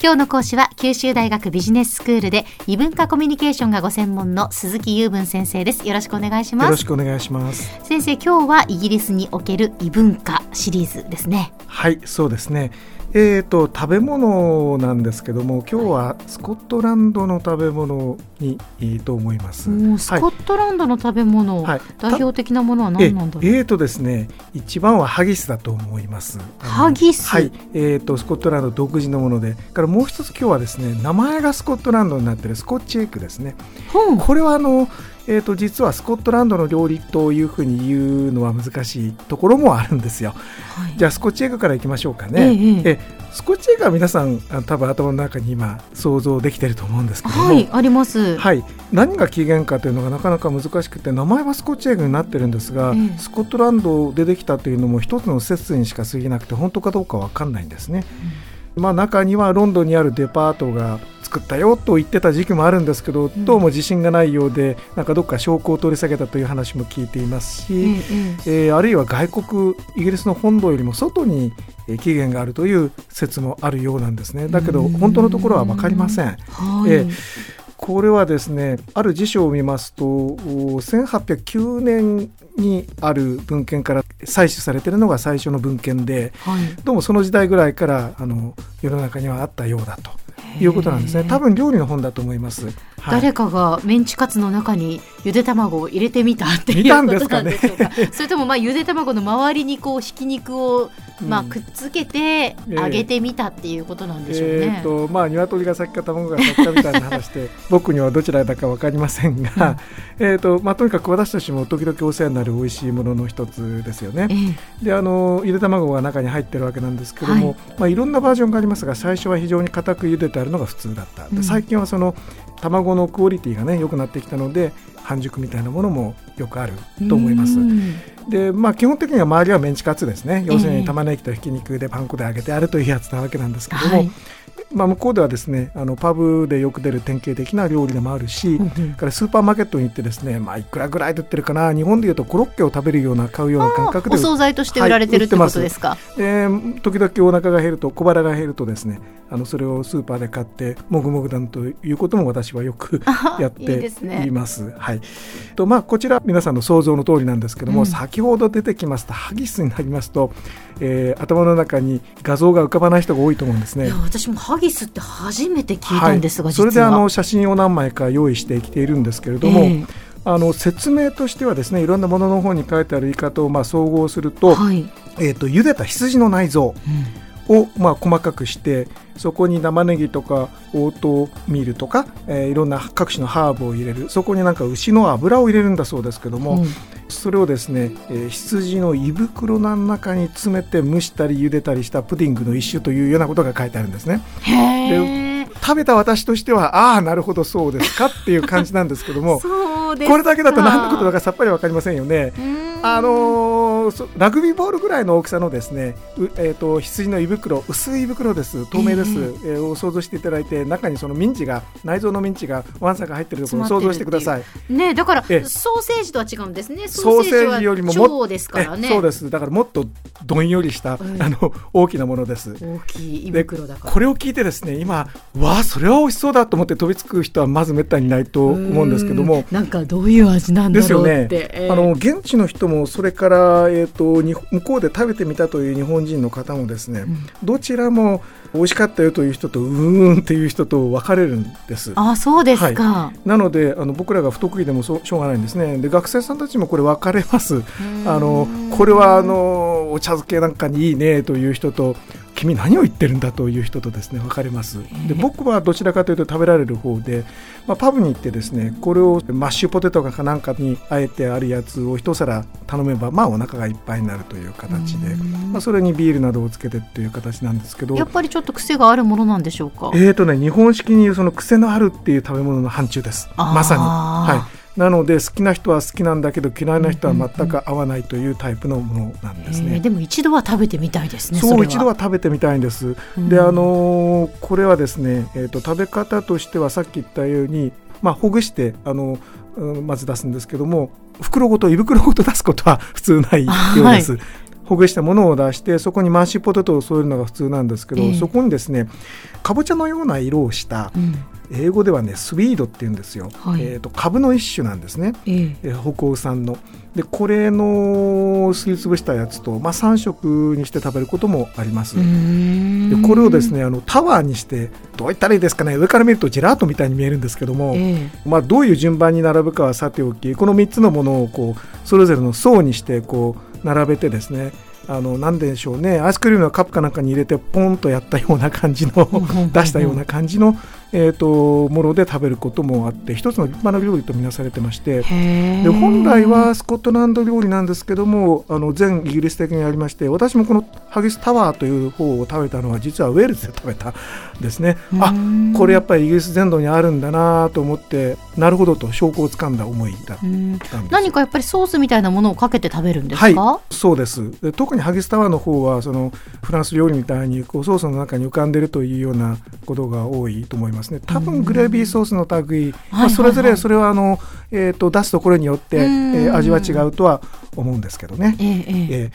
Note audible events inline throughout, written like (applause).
今日の講師は九州大学ビジネススクールで異文化コミュニケーションがご専門の鈴木雄文先生です。よろしくお願いします。よろしくお願いします。先生今日はイギリスにおける異文化シリーズですねはいそうですね。えーと、食べ物なんですけども今日はスコットランドの食べ物にいいと思います。スコットランドの食べ物、はい、代表的なものは何なんだろう？えーとですね一番はハギスだと思います。ハギス？はい、えーと、スコットランド独自のもので。からもう一つ今日はですね名前がスコットランドになっているスコッチエッグですね。これはあのえーと、実はスコットランドの料理というふうに言うのは難しいところもあるんですよ。はい、じゃあスコッチエッグからいきましょうかね。ええスコッチエッグは皆さん多分頭の中に今想像できてると思うんですけども、はい、あります、はい、何が起源かというのがなかなか難しくて名前はスコッチエッグになってるんですが、えスコットランドでできたというのも一つの説にしか過ぎなくて本当かどうか分かんないんですね。うん、まあ、中にはロンドンにあるデパートが作ったよと言ってた時期もあるんですけど、どうも自信がないようでなんかどっか証拠を取り下げたという話も聞いていますし、うん、えー、あるいは外国イギリスの本土よりも外に期限があるという説もあるようなんですね。だけど本当のところは分かりません。はい、えーこれはですねある辞書を見ますと1809年にある文献から採取されているのが最初の文献で、はい、どうもその時代ぐらいからあの世の中にはあったようだということなんですね。多分料理の本だと思います、はい、誰かがメンチカツの中にゆで卵を入れてみたっていうことなんでしょうか、ね、それともまあゆで卵の周りにこうひき肉をまあくっつけて揚げてみたっていうことなんでしょうね、えー、えー、とまあ鶏が先か卵が先かみたいな話で (laughs) 僕にはどちらだか分かりませんが、うん、えとまあ、とにかく私たちも時々お世話になる美味しいものの一つですよね、えー、であのゆで卵が中に入ってるわけなんですけども、はい。まあ、いろんなバージョンがありますが最初は非常に硬く茹でてあるのが普通だった、うん、最近はその卵のクオリティがね良くなってきたので半熟みたいなものもよくあると思います。でまあ、基本的には周りはメンチカツですね。要するに玉ねぎとひき肉でパン粉で揚げてあるというやつなわけなんですけども、はい、まあ、向こうではですねあのパブでよく出る典型的な料理でもあるし、うん、からスーパーマーケットに行ってですね、まあ、いくらぐらいで売ってるかな日本でいうとコロッケを食べるような買うような感覚でお惣菜として売られてる、はい、ってことですか？で時々お腹が減ると小腹が減るとですねあのそれをスーパーで買ってもぐもぐだんということも私はよくやっています。いいね、はい。とまあ、こちら皆さんの想像の通りなんですけども、うん、先ほど出てきますとハギスになりますと、えー、頭の中に画像が浮かばない人が多いと思うんですね。私もハギスって初めて聞いたんですが、はい、それであの写真を何枚か用意してきているんですけれども、えー、あの説明としてはですねいろんなものの方に書いてある言い方をまあ総合すると,、はい、えーと、茹でた羊の内臓、をまあ細かくしてそこに生ネギとかオートミールとか、えー、いろんな各種のハーブを入れる。そこになんか牛の油を入れるんだそうですけども、うん、それをですね、えー、羊の胃袋の中に詰めて蒸したり茹でたりしたプディングの一種というようなことが書いてあるんですね。で食べた私としてはああなるほどそうですかっていう感じなんですけども (laughs) これだけだと何のことだかさっぱり分かりませんよね。あのー、ラグビーボールぐらいの大きさのですね、えーと、羊の胃袋薄い胃袋です透明です、えー、えー、を想像していただいて中にそのミンチが内臓のミンチがワンサが入っているところを想像してください。ねだからソーセージとは違うんですね。ソーセージよりももですからね。そうですだからもっとどんよりした、うん、あの大きなものです。大きい胃袋だこれを聞いてですね今わあそれは美味しそうだと思って飛びつく人はまずめったにないと思うんですけども。なんかどういう味なんだろうって。ですよね。えー、あの現地の人もそれから、えーと、向こうで食べてみたという日本人の方もですね、うん、どちらも美味しかったよという人とうーんっていう人と分かれるんです。あそうですか、はい、なのであの僕らが不得意でもしょうがないんですね。で学生さんたちもこれ分かれます。あのこれはあのお茶漬けなんかにいいねという人と君何を言ってるんだという人とですね分かれます。で僕はどちらかというと食べられる方で、まあ、パブに行ってですねこれをマッシュポテトかなんかにあえてあるやつを一皿頼めばまあお腹がいっぱいになるという形で、まあ、それにビールなどをつけてっていう形なんですけどやっぱりちょっと癖があるものなんでしょうか？えーとね日本式に言うその癖のあるっていう食べ物の範疇です。まさに。はいなので好きな人は好きなんだけど嫌いな人は全く合わないというタイプのものなんですね。でも一度は食べてみたいですね。そう一度は食べてみたいんです。であのー、これはですね、えーと、食べ方としてはさっき言ったように、まあ、ほぐしてあの、まず出すんですけども袋ごと胃袋ごと出すことは (laughs) 普通ないようです。はいほほぐしたものを出してそこにマッシュポテトを添えるのが普通なんですけど、えー、そこにですねかぼちゃのような色をした、うん、英語ではねスウィードって言うんですよ、はい、えーと、株の一種なんですね、えー、えー、北欧産の。でこれのすりつぶしたやつと、まあ、3色にして食べることもあります。でこれをですねあのタワーにしてどういったらいいですかね。上から見るとジェラートみたいに見えるんですけども、えー、まあ、どういう順番に並ぶかはさておきこの3つのものをこうそれぞれの層にしてこう並べてですねあのなんでしょうね。アイスクリームのカップかなんかに入れてポンとやったような感じの出したような感じのえーと、もので食べることもあって一つの立派な料理とみなされてましてで本来はスコットランド料理なんですけどもあの全イギリス的にありまして私もこのハギスタワーという方を食べたのは実はウェールズで食べたですね。あこれやっぱりイギリス全土にあるんだなと思ってなるほどと証拠をつかんだ思いだったんです。何かやっぱりソースみたいなものをかけて食べるんですか、はい、そうです。で特にハギスタワーの方はそのフランス料理みたいにこうソースの中に浮かんでいるというようなことが多いと思いますね。多分グレービーソースの類、まあ、それぞれそれはあの、えーと、出すところによって、えー、味は違うとは思うんですけどね。えー、え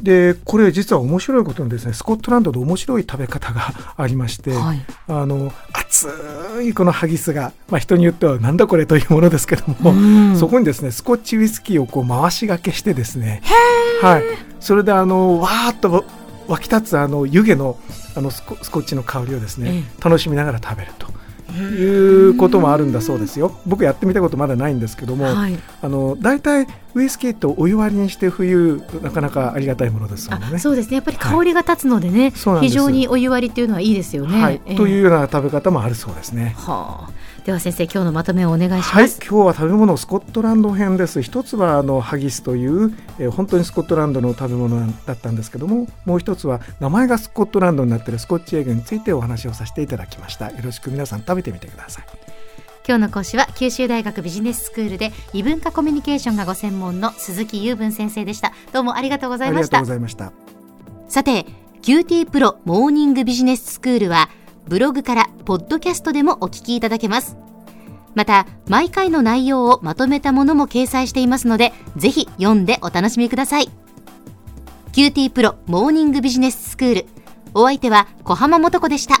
ー、でこれ実は面白いことにですねスコットランドで面白い食べ方がありまして、はい、あの熱いこのハギスが、まあ、人によってはなんだこれというものですけども、そこにですねスコッチウイスキーをこう回しがけしてですね、はい、それであのわーっと湧き立つあの湯気のあのスコッチの香りをですね、楽しみながら食べると。いうこともあるんだそうですよ。僕やってみたことまだないんですけども、はい、あの大体ウイスキーとお湯割りにして冬なかなかありがたいものですもんね。そうですね。やっぱり香りが立つのでね、はい、非常にお湯割りっていうのはいいですよね。はい、えー、というような食べ方もあるそうですね。はあ。では先生今日のまとめをお願いします、はい、今日は食べ物スコットランド編です一つはあのハギスという、えー、本当にスコットランドの食べ物だったんですけどももう一つは名前がスコットランドになっているスコッチエッグについてお話をさせていただきましたよろしく皆さん食べてみてください今日の講師は九州大学ビジネススクールで異文化コミュニケーションがご専門の鈴木雄文先生でした。どうもありがとうございました。ありがとうございました。さて QT プロモーニングビジネススクールはブログからポッドキャストでもお聞きいただけます。また毎回の内容をまとめたものも掲載していますのでぜひ読んでお楽しみください。QT プロモーニングビジネススクール。お相手は小浜もとこでした